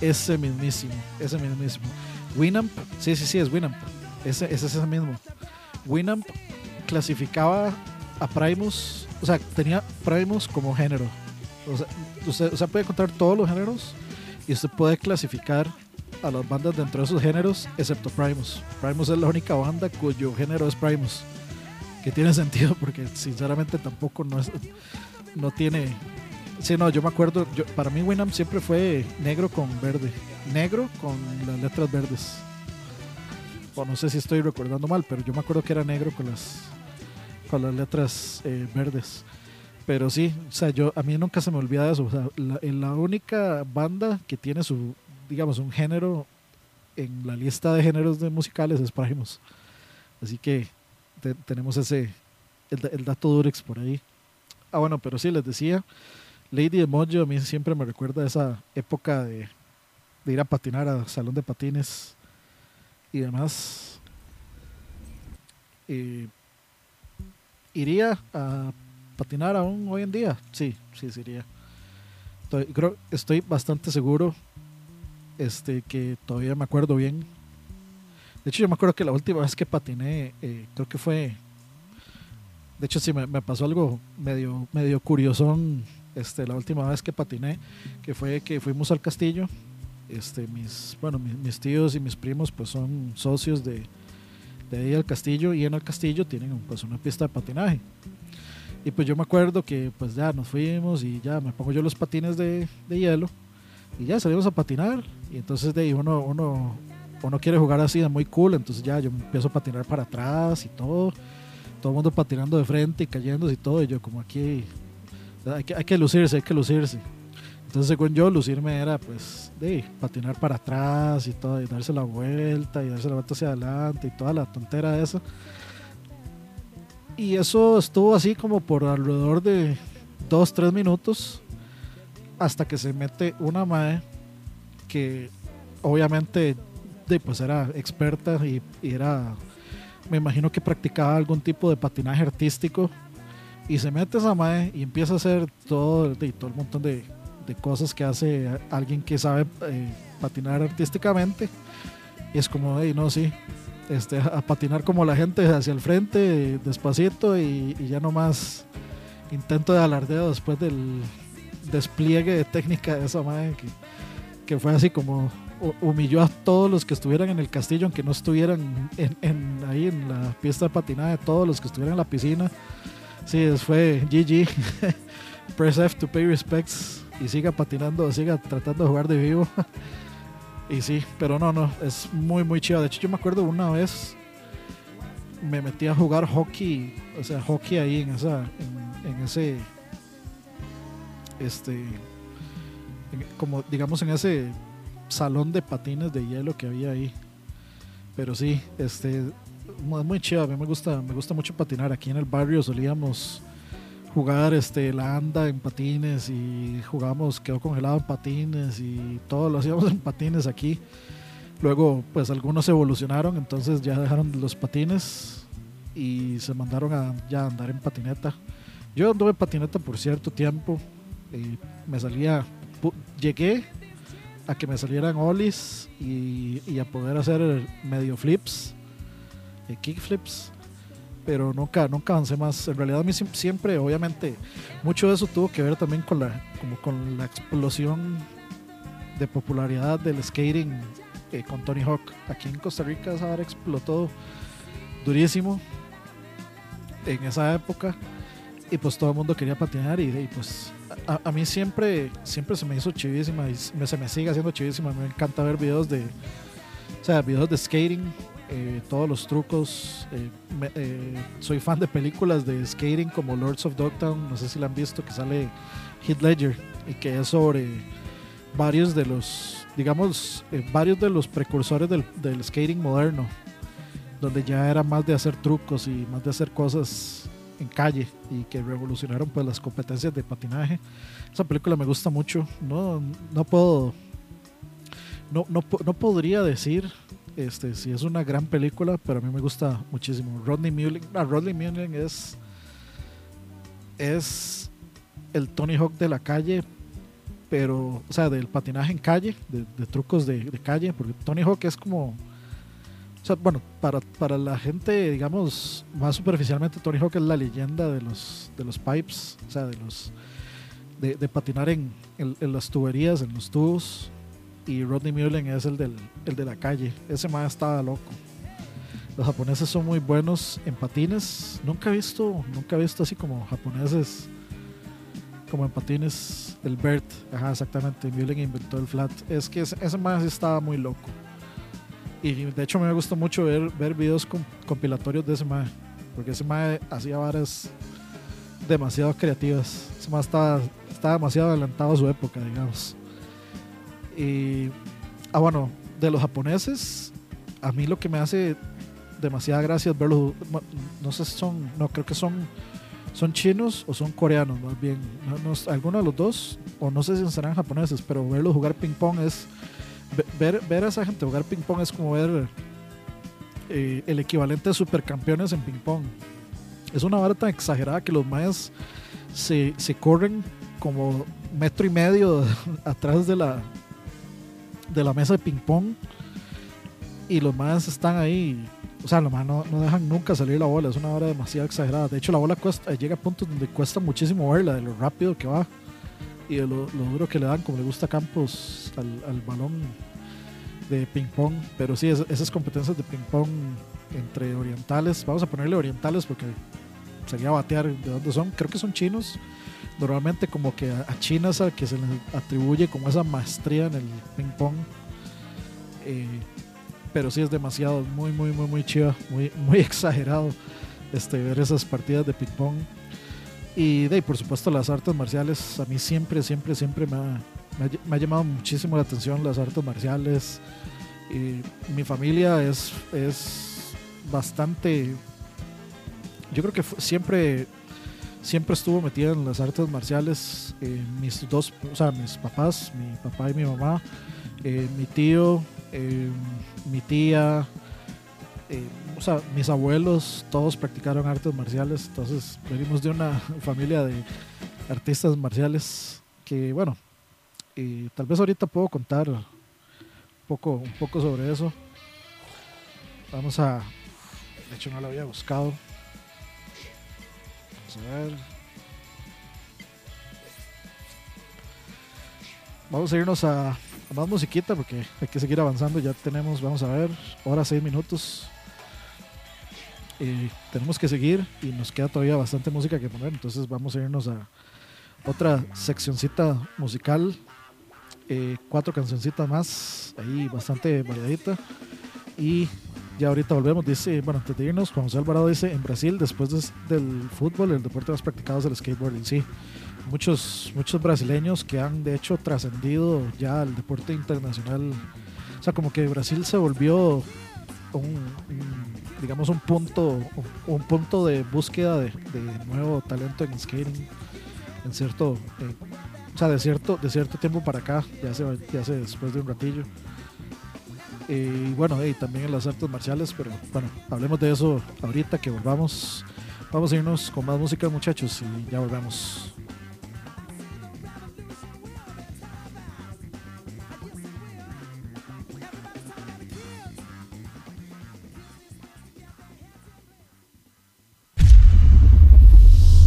Ese mismísimo, ese mismísimo. Winamp, sí, sí, sí, es Winamp. Ese, ese es ese mismo. Winamp clasificaba a Primus, o sea, tenía Primus como género. O sea, usted, usted puede contar todos los géneros y usted puede clasificar a las bandas dentro de esos géneros, excepto Primus. Primus es la única banda cuyo género es Primus. Que tiene sentido porque sinceramente tampoco no es no tiene Sí, no, yo me acuerdo, yo, para mí Winamp siempre fue negro con verde. Negro con las letras verdes. O no sé si estoy recordando mal, pero yo me acuerdo que era negro con las con las letras eh, verdes. Pero sí, o sea, yo a mí nunca se me olvida eso. O sea, la, única banda que tiene su, digamos, un género en la lista de géneros de musicales es Primus. Así que te- tenemos ese, el, da- el dato Durex por ahí. Ah, bueno, pero sí, les decía, Lady Emoji a mí siempre me recuerda esa época de, de ir a patinar a salón de patines y demás. Eh, ¿Iría a patinar aún hoy en día? Sí, sí, iría. Estoy, creo, estoy bastante seguro este, que todavía me acuerdo bien. De hecho, yo me acuerdo que la última vez que patiné, eh, creo que fue. De hecho, sí, me, me pasó algo medio, medio curiosón este, la última vez que patiné, que fue que fuimos al castillo. Este, mis, bueno, mis, mis tíos y mis primos pues son socios de, de ahí al castillo y en el castillo tienen pues una pista de patinaje. Y pues yo me acuerdo que pues ya nos fuimos y ya me pongo yo los patines de, de hielo y ya salimos a patinar y entonces de ahí uno, uno, uno quiere jugar así de muy cool, entonces ya yo empiezo a patinar para atrás y todo, todo el mundo patinando de frente y cayéndose y todo, y yo como aquí hay que, hay que lucirse, hay que lucirse. Entonces según yo, lucirme era pues de patinar para atrás y todo, y darse la vuelta y darse la vuelta hacia adelante y toda la tontera esa. Y eso estuvo así como por alrededor de dos, tres minutos hasta que se mete una mae que obviamente pues era experta y, era, me imagino que practicaba algún tipo de patinaje artístico y se mete esa mae y empieza a hacer todo, de, todo el montón de, de cosas que hace alguien que sabe eh, patinar artísticamente y es como, hey, no, sí, este, a patinar como la gente hacia el frente, despacito y, y ya nomás intento de alardeo después del despliegue de técnica de esa madre que, que fue así como hu- humilló a todos los que estuvieran en el castillo, aunque no estuvieran en, ahí en la pista de patinaje, todos los que estuvieran en la piscina. Sí, fue GG. Press F to pay respects y siga patinando, siga tratando de jugar de vivo. y sí, pero no, no, es muy, muy chido. De hecho, yo me acuerdo una vez me metí a jugar hockey, o sea, hockey ahí en esa, en, ese, este, como digamos en ese salón de patines de hielo que había ahí. Pero sí, este, muy, muy chido. A mí me gusta, me gusta mucho patinar. Aquí en el barrio solíamos jugar este la anda en patines y jugábamos quedó congelado en patines y todo lo hacíamos en patines aquí. Luego, pues algunos evolucionaron, entonces ya dejaron los patines y se mandaron a ya andar en patineta. Yo anduve en patineta por cierto tiempo. eh, me salía, llegué a que me salieran ollies y, y a poder hacer medio flips, eh, kickflips, pero nunca, nunca avancé más. En realidad a mí siem- siempre, obviamente, mucho de eso tuvo que ver también con la, como con la explosión de popularidad del skating eh, con Tony Hawk. Aquí en Costa Rica esa vara explotó durísimo en esa época y pues todo el mundo quería patinar y, pues a, a mí siempre siempre se me hizo chivísima y se me sigue haciendo chivísima me encanta ver videos de o sea videos de skating eh, todos los trucos eh, eh, soy fan de películas de skating como Lords of Dogtown no sé si la han visto que sale Heath Ledger y que es sobre varios de los digamos varios de los precursores del, del skating moderno donde ya era más de hacer trucos y más de hacer cosas en calle y que revolucionaron pues las competencias de patinaje. Esa película me gusta mucho. No, no puedo no, no, no podría decir este, si es una gran película, pero a mí me gusta muchísimo. Rodney Mullen, ah, Rodney Mullen es es el Tony Hawk de la calle, pero, o sea, del patinaje en calle, de, trucos de, calle, porque Tony Hawk es como, o sea, bueno, para, para la gente, digamos, más superficialmente, Tony Hawk es la leyenda de los, de los pipes, o sea, de los, de, patinar en- en las tuberías, en los tubos, y Rodney Mullen es el, del, el de la calle, ese más estaba loco. Los japoneses son muy buenos en patines. Nunca he visto, nunca he visto así como japoneses como en patines. El Bert, ajá, exactamente. Mullen inventó el flat. Es que ese, ese estaba muy loco. Y de hecho me gusta mucho ver, ver videos com- compilatorios de ese mae. Porque ese mae hacía varas demasiado creativas. Ese mae estaba demasiado adelantado a su época, digamos. Y, ah, bueno, de los japoneses, a mí lo que me hace demasiada gracia es verlos. No sé si son, no creo que son, son chinos o son coreanos, más bien. No, no- alguno de los dos, o no sé si serán japoneses, pero verlos jugar ping-pong es. ve- Ver, ver a esa gente jugar ping-pong es como ver eh, el equivalente de supercampeones en ping-pong. Es una vara tan exagerada que los mayas se, se corren como metro y medio atrás de la, de la mesa de ping-pong y los mayas están ahí. O sea, los mayas no, no dejan nunca salir la bola. Es una hora demasiado exagerada. De hecho, la bola cuesta, llega a puntos donde cuesta muchísimo verla, de lo rápido que va y de lo, lo duro que le dan, como le gusta a Campos al, al balón de ping-pong. Pero sí, es- esas competencias de ping-pong entre orientales, vamos a ponerle orientales porque sería batear de dónde son. Creo que son chinos. Normalmente, como que a, China es al que se les atribuye como esa maestría en el ping-pong. Eh, pero sí es demasiado, muy, muy, muy, muy chiva, muy, muy exagerado este, ver esas partidas de ping-pong. Y de ahí, por supuesto, las artes marciales, a mí siempre, siempre, siempre me ha, llamado muchísimo la atención las artes marciales. Y mi familia es, es bastante, yo creo que siempre, siempre estuvo metida en las artes marciales. Eh, mis dos, o sea, mis papás, mi papá y mi mamá, eh, mi tío, eh, mi tía, o sea, mis abuelos, todos practicaron artes marciales, entonces venimos de una familia de artistas marciales que, bueno, tal vez ahorita puedo contar un poco, un poco sobre eso. Vamos a, de hecho no lo había buscado. Vamos a ver. Vamos a irnos a, más musiquita porque hay que seguir avanzando. Ya tenemos, vamos a ver, hora seis minutos. Y tenemos que seguir y nos queda todavía bastante música que poner. Entonces vamos a irnos a otra seccioncita musical. Eh, cuatro cancioncitas más, ahí bastante variadita. Y ya ahorita volvemos. Dice, bueno, antes de irnos, Juan José Alvarado dice: En Brasil, después des- del fútbol, el deporte más practicado es el skateboarding. Sí, muchos, muchos brasileños que han de hecho trascendido ya al deporte internacional. O sea, como que Brasil se volvió un, digamos un punto un, un punto de búsqueda de, de nuevo talento en skating en cierto eh, o sea de cierto de cierto tiempo para acá ya se ya se después de un ratillo Eh, y bueno y también en las artes marciales pero bueno hablemos de eso ahorita que volvamos vamos a irnos con más música muchachos y ya volvemos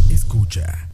Escucha.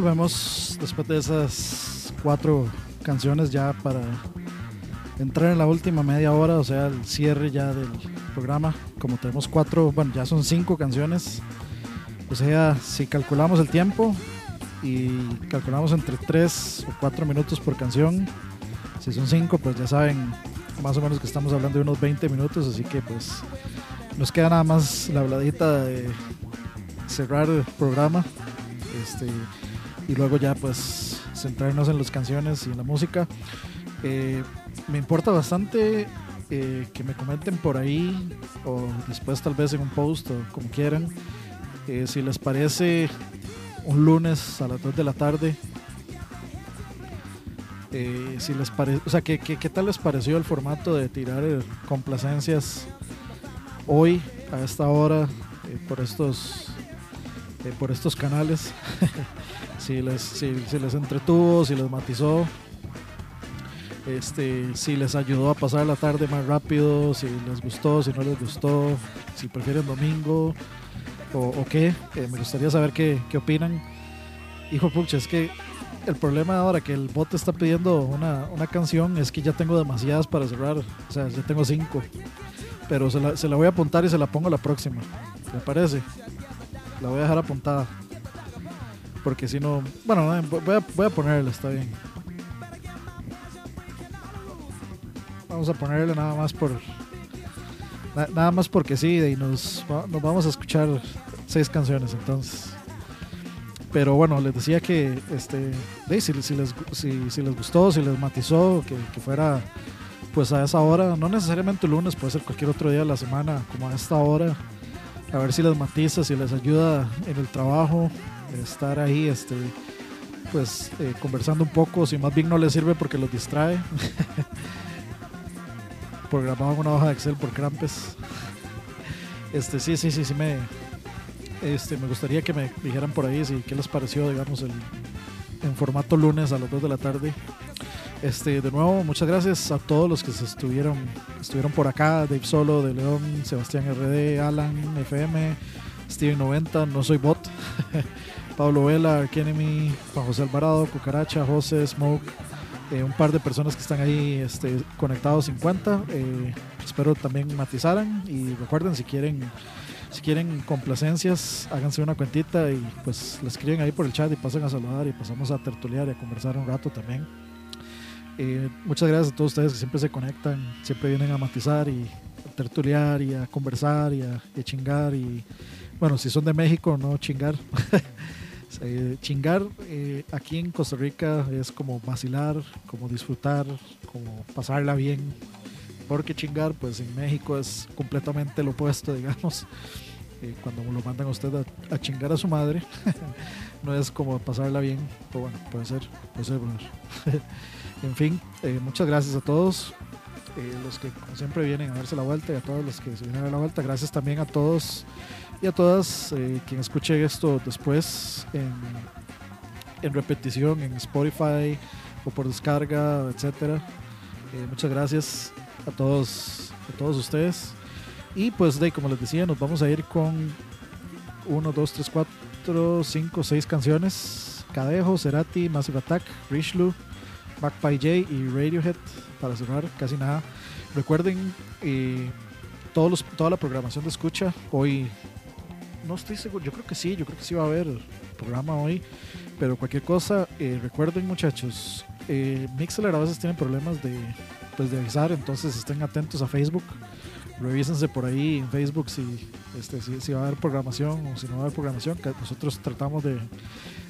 Volvemos después de esas cuatro canciones ya para entrar en la última media hora, o sea, el cierre ya del programa. Como tenemos cuatro, bueno, ya son cinco canciones. O sea, si calculamos el tiempo y calculamos entre tres o cuatro minutos por canción, si son cinco, pues ya saben más o menos que estamos hablando de unos 20 minutos, así que pues nos queda nada más la habladita de cerrar el programa. Este, y luego ya pues centrarnos en las canciones y en la música. Eh, me importa bastante eh, que me comenten por ahí o después tal vez en un post o como quieran eh, si les parece un lunes a las 2 de la tarde. si les parece, o sea, ¿qué, qué, qué tal les pareció el formato de tirar complacencias hoy a esta hora por estos por estos canales? si les, si, les entretuvo, si les matizó, este, si les ayudó a pasar la tarde más rápido, si les gustó, si no les gustó, si prefieren domingo o, o qué. Eh, me gustaría saber qué, qué opinan. Hijo pucha, es que el problema ahora que el bot está pidiendo una, una canción es que ya tengo demasiadas para cerrar. O sea, ya tengo cinco. Pero se la, se la voy a apuntar y se la pongo la próxima. ¿Me parece? La voy a dejar apuntada. Porque si no. Bueno, eh, voy a, voy a ponerla, está bien. Vamos a ponerle nada más por. na- Nada más porque sí, y nos, nos vamos a escuchar seis canciones entonces. Pero bueno, les decía que este, si, si les, si, si les gustó, si les matizó, que, que fuera pues a esa hora, no necesariamente el lunes, puede ser cualquier otro día de la semana, como a esta hora, a ver si les matiza, si les ayuda en el trabajo, estar ahí, este, pues eh, conversando un poco, si más bien no les sirve porque los distrae. Programado una hoja de Excel por Crampes. Este, sí, sí, sí, sí me, este, me gustaría que me dijeran por ahí si qué les pareció, digamos, el, en formato lunes a las 2 de la tarde. Este, de nuevo, muchas gracias a todos los que se estuvieron, estuvieron por acá, Dave Solo, De León, Sebastián RD, Alan, FM, Steven 90, no soy bot, Pablo Vela, Arkenemy, Juan José Alvarado, Cucaracha, José, Smoke, eh, un par de personas que están ahí este, conectados 50. eh, espero también matizaran y recuerden si quieren si quieren complacencias, háganse una cuentita y pues la escriben ahí por el chat y pasen a saludar y pasamos a tertuliar y a conversar un rato también. Eh, muchas gracias a todos ustedes que siempre se conectan, siempre vienen a matizar y a tertuliar y a conversar y a, y a chingar y bueno, si son de México, no chingar. Eh, chingar eh, aquí en Costa Rica es como vacilar, como disfrutar, como pasarla bien. Porque chingar, pues en México es completamente lo opuesto, digamos. Eh, cuando lo mandan a usted a, chingar a su madre, no es como pasarla bien. Pero bueno, puede ser, puede ser. en fin, eh, muchas gracias a todos. los que como siempre vienen a darse la vuelta y a todos los que se vienen a dar la vuelta. Gracias también a todos y a todas eh, quien escuche esto después en, en repetición en Spotify o por descarga, etcétera. Eh, muchas gracias a todos, a todos ustedes. Y pues de como les decía, nos vamos a ir con 1, 2, 3, 4, 5, 6 canciones. Cadejo, Cerati, Massive Attack, Richlu, Backpie J y Radiohead para cerrar casi nada. Recuerden eh, todos los- toda la programación de escucha hoy no estoy seguro, yo creo que sí, yo creo que sí va a haber programa hoy, pero cualquier cosa, eh, recuerden muchachos, eh, Mixler a veces tiene problemas de, pues, de avisar, entonces estén atentos a Facebook, revísense por ahí en Facebook si, este, si, va a haber programación o si no va a haber programación, que nosotros tratamos de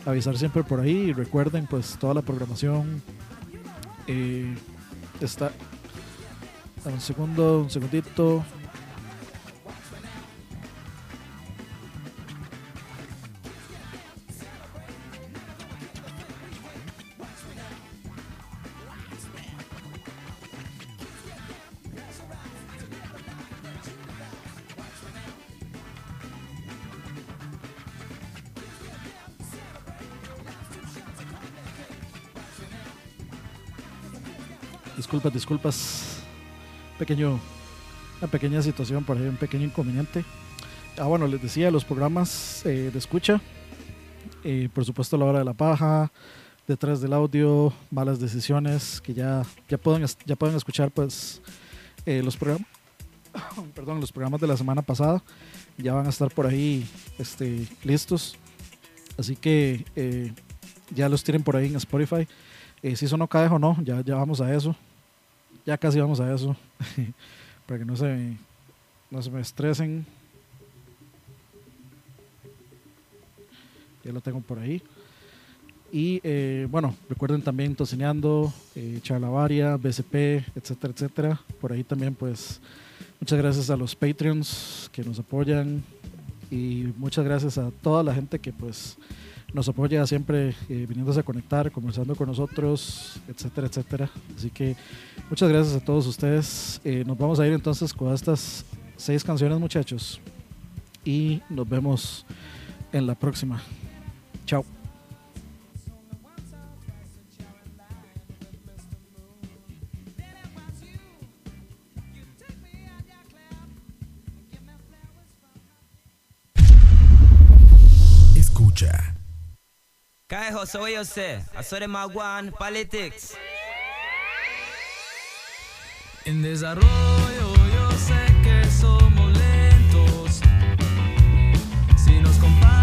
avisar siempre por ahí y recuerden pues toda la programación eh, está... Un segundo, un segundito. Disculpas, disculpas. pequeño, una pequeña situación por ahí, un pequeño inconveniente. Ah, bueno, les decía, los programas eh, de escucha, eh, por supuesto la hora de la paja, detrás del audio, malas decisiones, que ya, ya, pueden, ya pueden escuchar pues eh, los programas. Perdón, los programas de la semana pasada ya van a estar por ahí este, listos. Así que eh, ya los tienen por ahí en Spotify. Eh, si eso no cae o no, ya, ya vamos a eso. Ya casi vamos a eso. Para que no se, no se me estresen. Ya lo tengo por ahí. Y eh, bueno, recuerden también Tocineando, eh, BCP, etcétera, etcétera. Por ahí también, pues, muchas gracias a los Patreons que nos apoyan. Y muchas gracias a toda la gente que, pues, nos apoya siempre eh, viniéndose a conectar, conversando con nosotros, etcétera, etcétera. Así que muchas gracias a todos ustedes. Eh, nos vamos a ir entonces con estas seis canciones, muchachos. Y nos vemos en la próxima. Chao. Kaiho, so what you say? I politics. En desarrollo yo sé que somos lentos si nos comparan